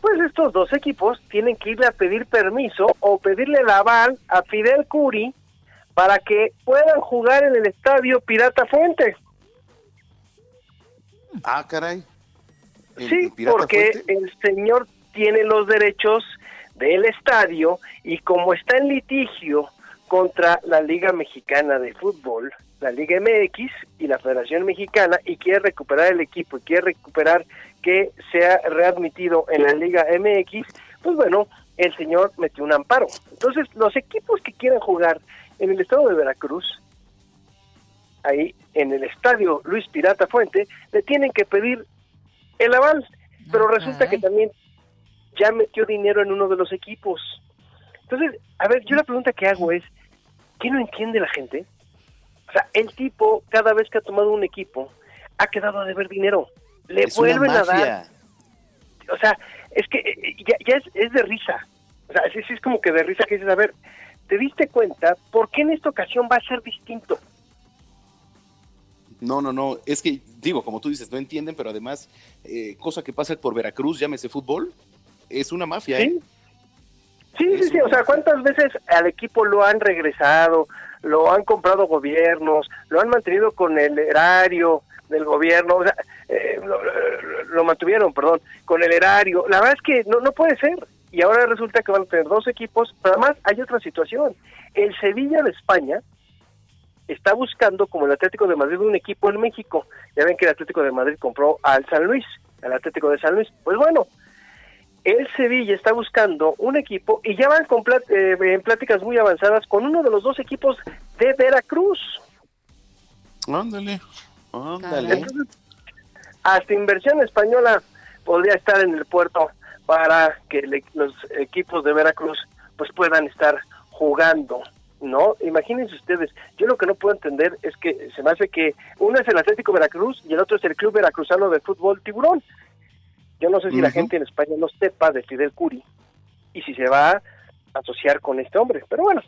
Pues estos dos equipos tienen que irle a pedir permiso o pedirle la aval a Fidel Curi para que puedan jugar en el estadio Pirata Fuente. Ah, caray. Sí, porque el señor tiene los derechos del estadio y como está en litigio contra la Liga Mexicana de Fútbol, la Liga MX y la Federación Mexicana y quiere recuperar el equipo y quiere recuperar que sea readmitido en la Liga MX, pues bueno, el señor metió un amparo. Entonces, los equipos que quieran jugar en el estado de Veracruz, ahí en el estadio Luis Pirata Fuente, le tienen que pedir el aval, pero resulta que también ya metió dinero en uno de los equipos. Entonces, a ver, yo la pregunta que hago es, ¿qué no entiende la gente? O sea, el tipo, cada vez que ha tomado un equipo, ha quedado a deber dinero. Le vuelven a dar. O sea, es que eh, ya, es, de risa. O sea, es, es como que de risa que dices, a ver, ¿te diste cuenta por qué en esta ocasión va a ser distinto? No, no, no. Es que, digo, como tú dices, no entienden, pero además, eh, cosa que pasa por Veracruz, llámese fútbol, es una mafia, ¿eh? Sí, sí, sí. O sea, ¿cuántas veces al equipo lo han regresado? Lo han comprado gobiernos, lo han mantenido con el erario del gobierno, o sea, eh, lo, mantuvieron, perdón, con el erario. La verdad es que no, no puede ser. Y ahora resulta que van a tener dos equipos, pero además hay otra situación. El Sevilla de España está buscando, como el Atlético de Madrid, un equipo en México. Ya ven que el Atlético de Madrid compró al San Luis, al Atlético de San Luis. Pues bueno, el Sevilla está buscando un equipo y ya van con eh, en pláticas muy avanzadas con uno de los dos equipos de Veracruz. Ándale, ándale. hasta inversión española podría estar en el puerto para que los equipos de Veracruz pues puedan estar jugando. No, imagínense ustedes, yo lo que no puedo entender es que se me hace que uno es el Atlético Veracruz y el otro es el Club Veracruzano de Fútbol Tiburón. Yo no sé si la gente en España no sepa de Fidel Curi y si se va a asociar con este hombre, pero bueno,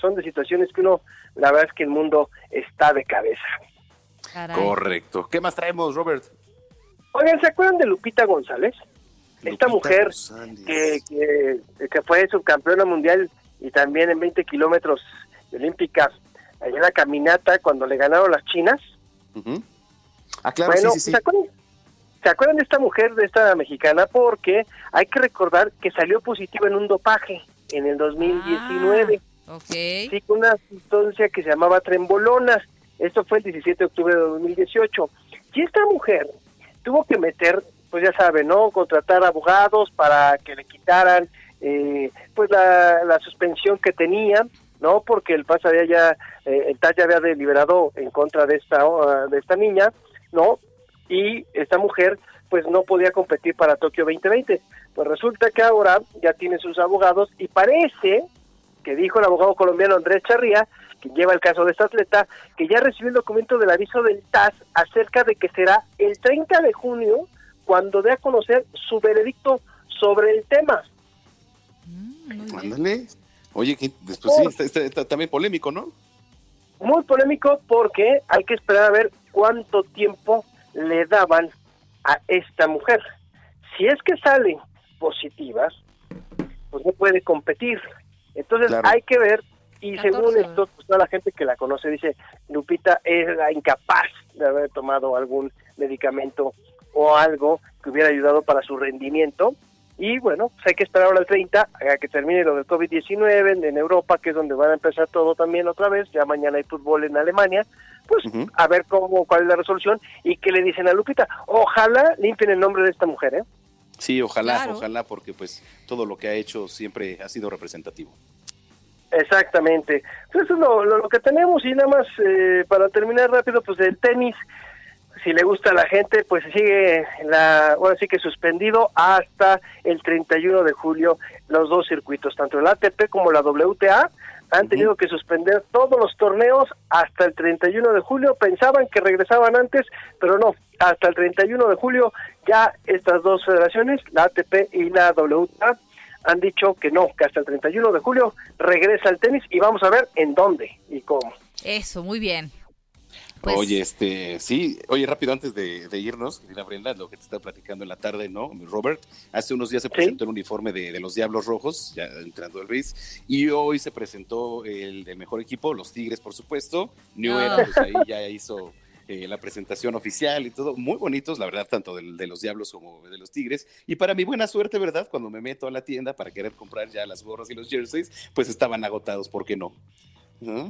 son de situaciones que uno, la verdad es que el mundo está de cabeza. Correcto. ¿Qué más traemos, Robert? Oigan, ¿se acuerdan de Lupita González? Esta mujer que, que, que, fue subcampeona mundial y también en 20 kilómetros olímpicas, allá en la caminata cuando le ganaron las chinas. Ah, claro, sí, sí, ¿se, acuerdan, de esta mujer, de esta mexicana? Porque hay que recordar que salió positivo en un dopaje en el 2019. Ah, okay. Sí, con una sustancia que se llamaba trembolona. Esto fue el 17 de octubre de 2018. Y esta mujer tuvo que meter, pues ya saben, ¿no? Contratar abogados para que le quitaran eh, pues la, la, suspensión que tenía, ¿no? Porque el pasadía ya, eh, el TAS ya había deliberado en contra de esta, uh, de esta niña, ¿no? Y esta mujer, pues no podía competir para Tokio 2020. Pues resulta que ahora ya tiene sus abogados y parece que dijo el abogado colombiano Andrés Charría, que lleva el caso de esta atleta, que ya recibió el documento del aviso del TAS acerca de que será el 30 de junio cuando dé a conocer su veredicto sobre el tema. Ándale. Oye, que después sí, está, también polémico, ¿no? Muy polémico porque hay que esperar a ver cuánto tiempo le daban a esta mujer. Si es que salen positivas, pues no puede competir. Entonces hay que ver Y según esto, pues, toda la gente que la conoce dice, Lupita era incapaz de haber tomado algún medicamento o algo que hubiera ayudado para su rendimiento. Y bueno, pues hay que esperar ahora el 30 a que termine lo del COVID-19 en, Europa, que es donde van a empezar todo también otra vez. Ya mañana hay fútbol en Alemania. Pues a ver cómo cuál es la resolución y qué le dicen a Lupita. Ojalá limpien el nombre de esta mujer, ¿eh? Sí, ojalá, ojalá, porque pues todo lo que ha hecho siempre ha sido representativo. Exactamente. Pues eso es lo, lo, que tenemos y nada más eh, para terminar rápido, pues el tenis, si le gusta a la gente, pues sigue la, bueno, sí que suspendido hasta el 31 de julio los dos circuitos, tanto el ATP como la WTA han tenido que suspender todos los torneos hasta el 31 de julio. Pensaban que regresaban antes, pero no. Hasta el 31 de julio ya estas dos federaciones, la ATP y la WTA, han dicho que no, que hasta el 31 de julio regresa el tenis y vamos a ver en dónde y cómo. Eso, muy bien. Pues oye, este, sí, oye, rápido antes de, irnos, Irina Brenda, lo que te estaba platicando en la tarde, ¿no? Robert, hace unos días se presentó el uniforme de, los Diablos Rojos, ya entrando al BASE, y hoy se presentó el del mejor equipo, los Tigres, por supuesto. New Era, pues ahí ya hizo eh, la presentación oficial y todo, muy bonitos, la verdad, tanto de, los Diablos como de los Tigres. Y para mi buena suerte, ¿verdad? Cuando me meto a la tienda para querer comprar ya las gorras y los jerseys, pues estaban agotados, ¿por qué no?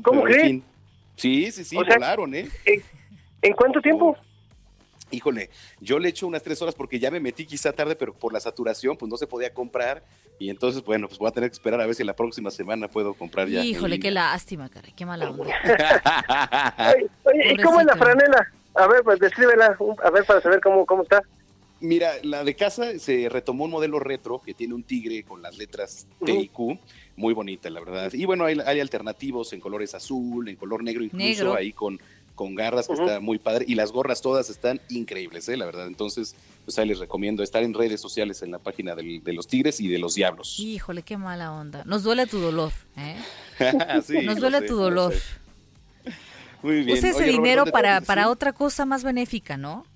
¿Cómo que? Sí, sí, sí, volaron, ¿eh? ¿En, cuánto tiempo? híjole, yo le echo unas tres horas porque ya me metí quizá tarde, pero por la saturación, pues no se podía comprar. Y entonces, bueno, pues voy a tener que esperar a ver si la próxima semana puedo comprar ya. Híjole, qué lástima, cara, qué mala onda. *laughs* oye, ¿y cómo es la franela? A ver, pues descríbela, a ver, para saber cómo, cómo está. Mira, la de casa se retomó un modelo retro que tiene un tigre con las letras T y Q muy bonita, la verdad. Y bueno, hay, alternativos en colores azul, en color negro, incluso ahí con, con garras, que está muy padre. Y las gorras todas están increíbles, ¿eh? la verdad. Entonces, pues ahí les recomiendo estar en redes sociales en la página de los Tigres y de los Diablos. Híjole, qué mala onda. Nos duele tu dolor, ¿eh? *laughs* Nos duele tu dolor. Muy bien. Use ese dinero para, para otra cosa más benéfica, ¿no?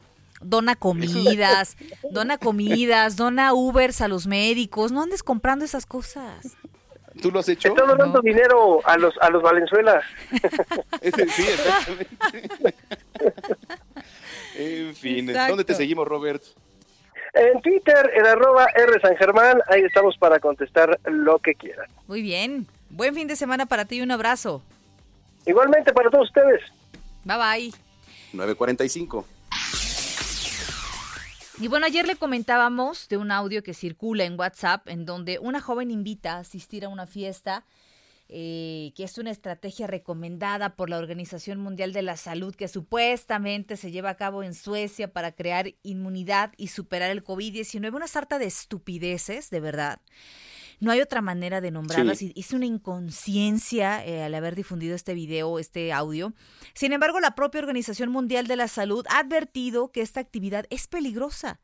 Dona *laughs* comidas, *laughs* dona comidas, dona Ubers a los médicos, no andes comprando esas cosas. ¿Tú lo has hecho? Están donando dinero a los a los Valenzuela. *laughs* sí, exactamente. en fin, ¿dónde te seguimos, Robert? En Twitter, en arroba R San Germán, ahí estamos para contestar lo que quieran. Muy bien. Buen fin de semana para ti y un abrazo. Igualmente para todos ustedes. Bye bye. 945. Y bueno, ayer le comentábamos de un audio que circula en WhatsApp en donde una joven invita a asistir a una fiesta eh, que es una estrategia recomendada por la Organización Mundial de la Salud que supuestamente se lleva a cabo en Suecia para crear inmunidad y superar el COVID-19. Una sarta de estupideces, de verdad. No hay otra manera de nombrarlas. y Es una inconsciencia eh, al haber difundido este video, este audio. Sin embargo, la propia Organización Mundial de la Salud ha advertido que esta actividad es peligrosa.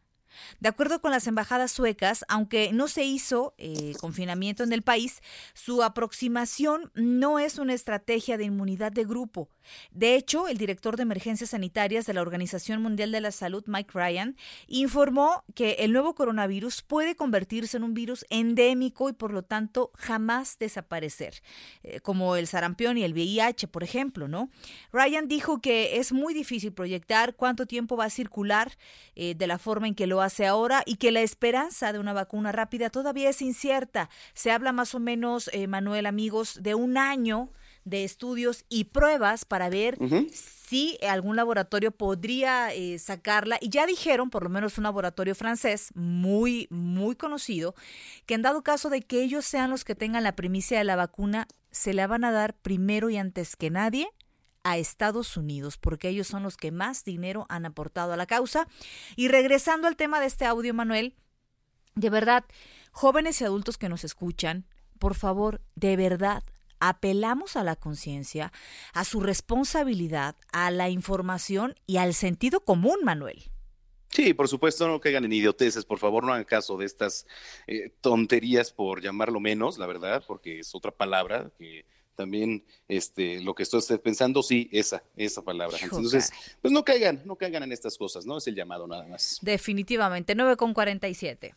De acuerdo con las embajadas suecas, aunque no se hizo eh, confinamiento en el país, su aproximación no es una estrategia de inmunidad de grupo. De hecho, el director de emergencias sanitarias de la Organización Mundial de la Salud, Mike Ryan, informó que el nuevo coronavirus puede convertirse en un virus endémico y por lo tanto jamás desaparecer, eh, como el sarampión y el VIH, por ejemplo, ¿no? Ryan dijo que es muy difícil proyectar cuánto tiempo va a circular eh, de la forma en que lo hace ahora y que la esperanza de una vacuna rápida todavía es incierta. Se habla más o menos, eh, Manuel, amigos, de un año de estudios y pruebas para ver si algún laboratorio podría eh, sacarla. Y ya dijeron, por lo menos un laboratorio francés muy, muy conocido, que en dado caso de que ellos sean los que tengan la primicia de la vacuna, se la van a dar primero y antes que nadie a Estados Unidos, porque ellos son los que más dinero han aportado a la causa. Y regresando al tema de este audio, Manuel, de verdad, jóvenes y adultos que nos escuchan, por favor, de verdad, apelamos a la conciencia, a su responsabilidad, a la información y al sentido común, Manuel. Sí, por supuesto, no caigan en idioteces, por favor, no hagan caso de estas eh, tonterías, por llamarlo menos, la verdad, porque es otra palabra que también este, lo que estoy pensando, sí, esa, esa palabra. Entonces, pues no caigan, no caigan en estas cosas, ¿no? Es el llamado nada más. Definitivamente, 9 con 47.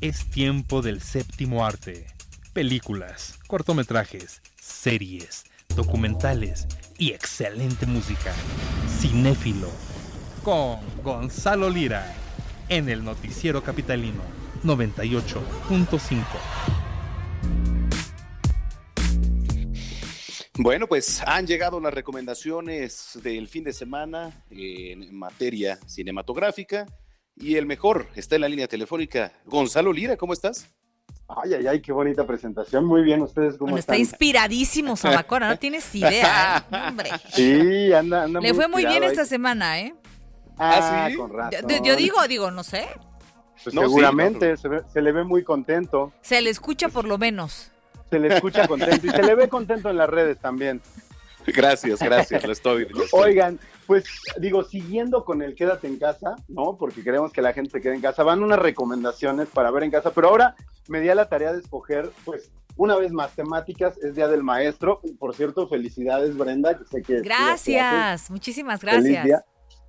Es tiempo del séptimo arte. Películas, cortometrajes, series, documentales y excelente música. Cinéfilo con Gonzalo Lira en el Noticiero Capitalino 98.5. Bueno, pues han llegado las recomendaciones del fin de semana en materia cinematográfica y el mejor está en la línea telefónica. Gonzalo Lira, ¿cómo estás? Ay, ay, ay, qué bonita presentación. Muy bien, ¿ustedes cómo bueno, Está inspiradísimo, Samacona, no tienes idea, ¿eh? *laughs* hombre. Sí, anda, anda Le fue muy bien esta semana, ¿eh? Ah, sí. con razón. Yo, digo, digo, no sé. Pues seguramente, se, se, le ve muy contento. Se le escucha por lo menos se le escucha *laughs* contento y se le ve contento en las redes también. Gracias, gracias, lo estoy, Oigan, pues digo, siguiendo con el quédate en casa, ¿no? Porque queremos que la gente se quede en casa, van unas recomendaciones para ver en casa, pero ahora me di a la tarea de escoger, pues, una vez más, temáticas, es Día del Maestro. Por cierto, felicidades, Brenda, que sé que... Gracias, muchísimas gracias.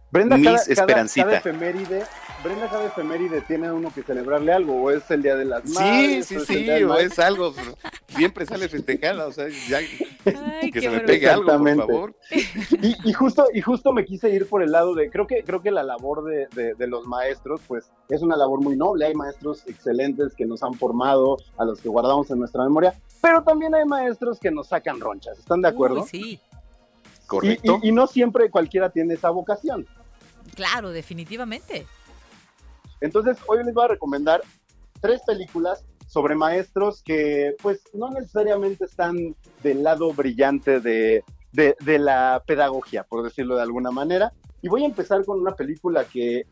Brenda, cada, Esperancita. efeméride, Brenda, cada efeméride tiene uno que celebrarle algo, o es el Día de las Madres. Sí, sí, sí, o es algo, siempre sale festejada, o sea, ya, que se me pegue algo, por favor. Y, justo, y justo me quise ir por el lado de, creo que, creo que la labor de, de, los maestros, pues, es una labor muy noble, hay maestros excelentes que nos han formado, a los que guardamos en nuestra memoria, pero también hay maestros que nos sacan ronchas, ¿están de acuerdo? sí. Correcto. y no siempre cualquiera tiene esa vocación. Claro, definitivamente. Entonces, hoy les voy a recomendar tres películas sobre maestros que pues no necesariamente están del lado brillante de, de, la pedagogía, por decirlo de alguna manera. Y voy a empezar con una película que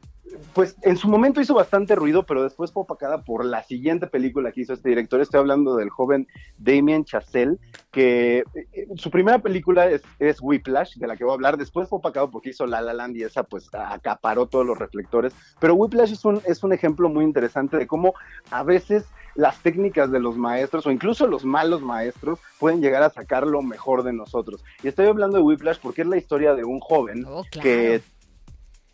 pues en su momento hizo bastante ruido, pero después fue opacada por la siguiente película que hizo este director. Estoy hablando del joven Damien Chazelle, que eh, su primera película es, es, Whiplash, de la que voy a hablar. Después fue opacado porque hizo La La Land y esa pues acaparó todos los reflectores. Pero Whiplash es un, es un ejemplo muy interesante de cómo a veces las técnicas de los maestros o incluso los malos maestros pueden llegar a sacar lo mejor de nosotros. Y estoy hablando de Whiplash porque es la historia de un joven oh, que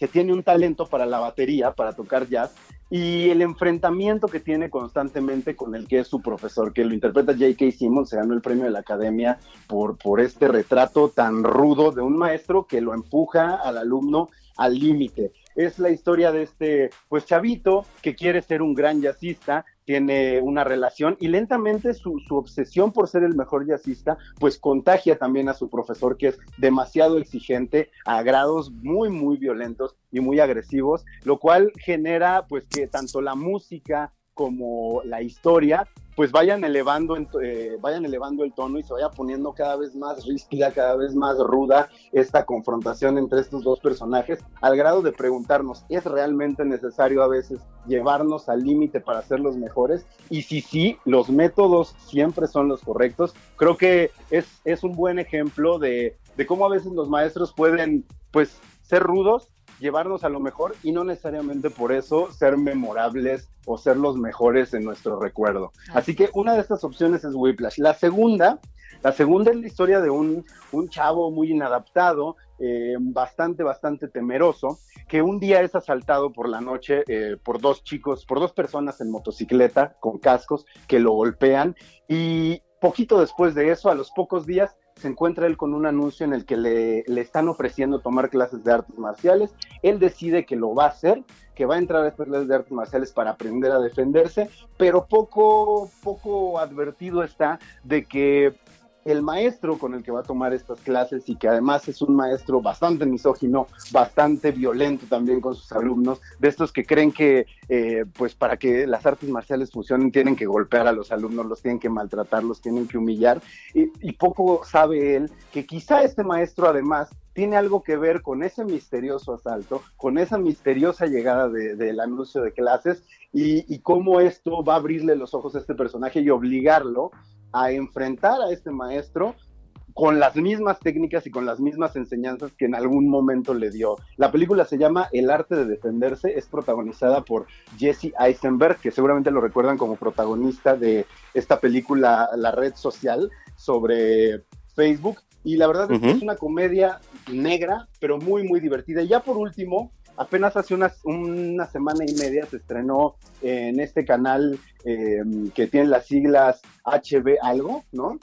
que tiene un talento para la batería, para tocar jazz, y el enfrentamiento que tiene constantemente con el que es su profesor, que lo interpreta J.K. Simmons, se ganó el premio de la academia por, por este retrato tan rudo de un maestro que lo empuja al alumno al límite. Es la historia de este, pues, chavito que quiere ser un gran jazzista, tiene una relación y lentamente su, su, obsesión por ser el mejor jazzista pues contagia también a su profesor que es demasiado exigente a grados muy muy violentos y muy agresivos, lo cual genera pues que tanto la música como la historia pues vayan elevando, eh, vayan elevando el tono y se vaya poniendo cada vez más ríspida, cada vez más ruda esta confrontación entre estos dos personajes, al grado de preguntarnos, ¿es realmente necesario a veces llevarnos al límite para ser los mejores? Y si sí, los métodos siempre son los correctos. Creo que es, es un buen ejemplo de, de cómo a veces los maestros pueden, pues, ser rudos, llevarnos a lo mejor y no necesariamente por eso ser memorables o ser los mejores en nuestro recuerdo. Así que una de estas opciones es Whiplash. La segunda, la segunda es la historia de un, un chavo muy inadaptado, eh, bastante, bastante temeroso, que un día es asaltado por la noche eh, por dos chicos, por dos personas en motocicleta con cascos que lo golpean y poquito después de eso, a los pocos días, se encuentra él con un anuncio en el que le, le, están ofreciendo tomar clases de artes marciales. Él decide que lo va a hacer, que va a entrar a estas clases de artes marciales para aprender a defenderse, pero poco, poco advertido está de que el maestro con el que va a tomar estas clases y que además es un maestro bastante misógino, bastante violento también con sus alumnos, de estos que creen que eh, pues para que las artes marciales funcionen tienen que golpear a los alumnos, los tienen que maltratar, los tienen que humillar. Y, poco sabe él que quizá este maestro además tiene algo que ver con ese misterioso asalto, con esa misteriosa llegada del anuncio de clases y, y, cómo esto va a abrirle los ojos a este personaje y obligarlo a enfrentar a este maestro con las mismas técnicas y con las mismas enseñanzas que en algún momento le dio. La película se llama El arte de defenderse, es protagonizada por Jesse Eisenberg, que seguramente lo recuerdan como protagonista de esta película La red social sobre Facebook. Y la verdad es que es una comedia negra, pero muy, muy divertida. Y ya por último, apenas hace una, una semana y media se estrenó en este canal em, que tiene las siglas HB algo, ¿no?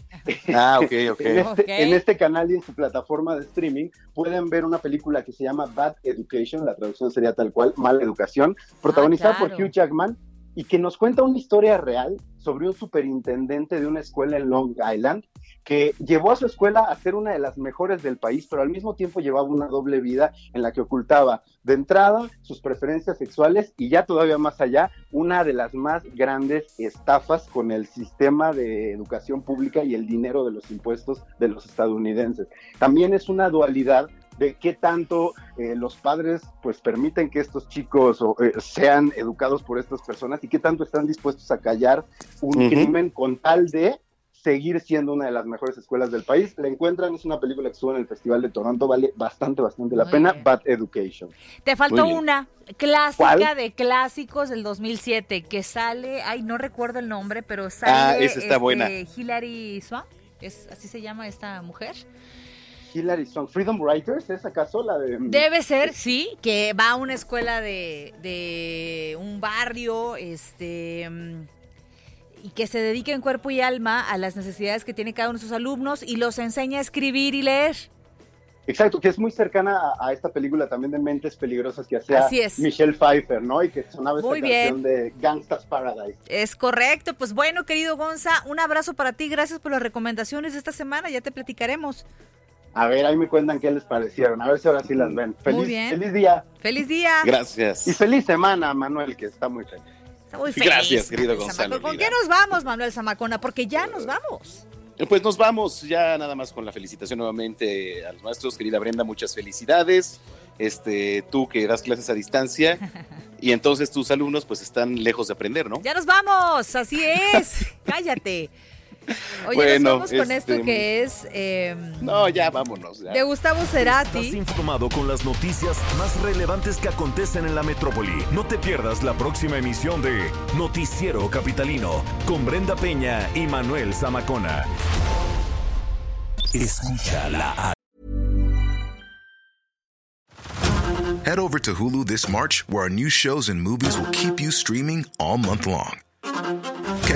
Ah, *laughs* ok, ok. en, este, en este canal y en su plataforma de streaming pueden ver una película que se llama Bad Education, la traducción sería tal cual, Mala Educación, protagonizada por Hugh Jackman y que nos cuenta una historia real sobre un superintendente de una escuela en Long Island que llevó a su escuela a ser una de las mejores del país, pero al mismo tiempo llevaba una doble vida en la que ocultaba de entrada sus preferencias sexuales y ya todavía más allá, una de las más grandes estafas con el sistema de educación pública y el dinero de los impuestos de los estadounidenses. También es una dualidad de qué tanto eh, los padres pues permiten que estos chicos eh, sean educados por estas personas y qué tanto están dispuestos a callar un crimen con tal de seguir siendo una de las mejores escuelas del país. La encuentran, es una película que estuvo en el Festival de Toronto, vale bastante, bastante la pena, Bad Education. Te faltó una clásica de clásicos del 2007 que sale, ay, no recuerdo el nombre, pero sale ah, esa está buena. Este, Hilary Swank, ¿es, así se llama esta mujer. Hillary. Freedom Writers, ¿es acaso la de...? Mm, Debe ser, sí, que va a una escuela de, de un barrio, este... Mm, y que se dedique en cuerpo y alma a las necesidades que tiene cada uno de sus alumnos y los enseña a escribir y leer. Exacto, que es muy cercana a, esta película también de Mentes Peligrosas que hacía Michelle Pfeiffer, ¿no? Y que sonaba esta canción de Gangsta's Paradise. Es correcto, pues bueno, querido Gonza, un abrazo para ti, gracias por las recomendaciones de esta semana, ya te platicaremos. A ver, ahí me cuentan qué les parecieron. A ver si ahora sí las ven. Feliz, feliz día. Feliz día. Gracias. Y feliz semana, Manuel, que está muy feliz. Está muy feliz. Gracias, querido Gonzalo. ¿Con qué nos vamos, Manuel Zamacona? Porque ya nos vamos. Pues nos vamos ya nada más con la felicitación nuevamente a los maestros. Querida Brenda, muchas felicidades. Este, tú que das clases a distancia *laughs* y entonces tus alumnos pues están lejos de aprender, ¿no? Ya nos vamos, así es. *laughs* Cállate. Oye, nos vamos con esto este, que es. Em, no, ya vámonos. De Gustavo Cerati. Estás informado con las noticias más relevantes que acontecen en la metrópoli. No te pierdas la próxima emisión de Noticiero Capitalino con Brenda Peña y Manuel Zamacona. Escucha la Head over to Hulu this March, where our new shows and movies will keep you streaming all month long.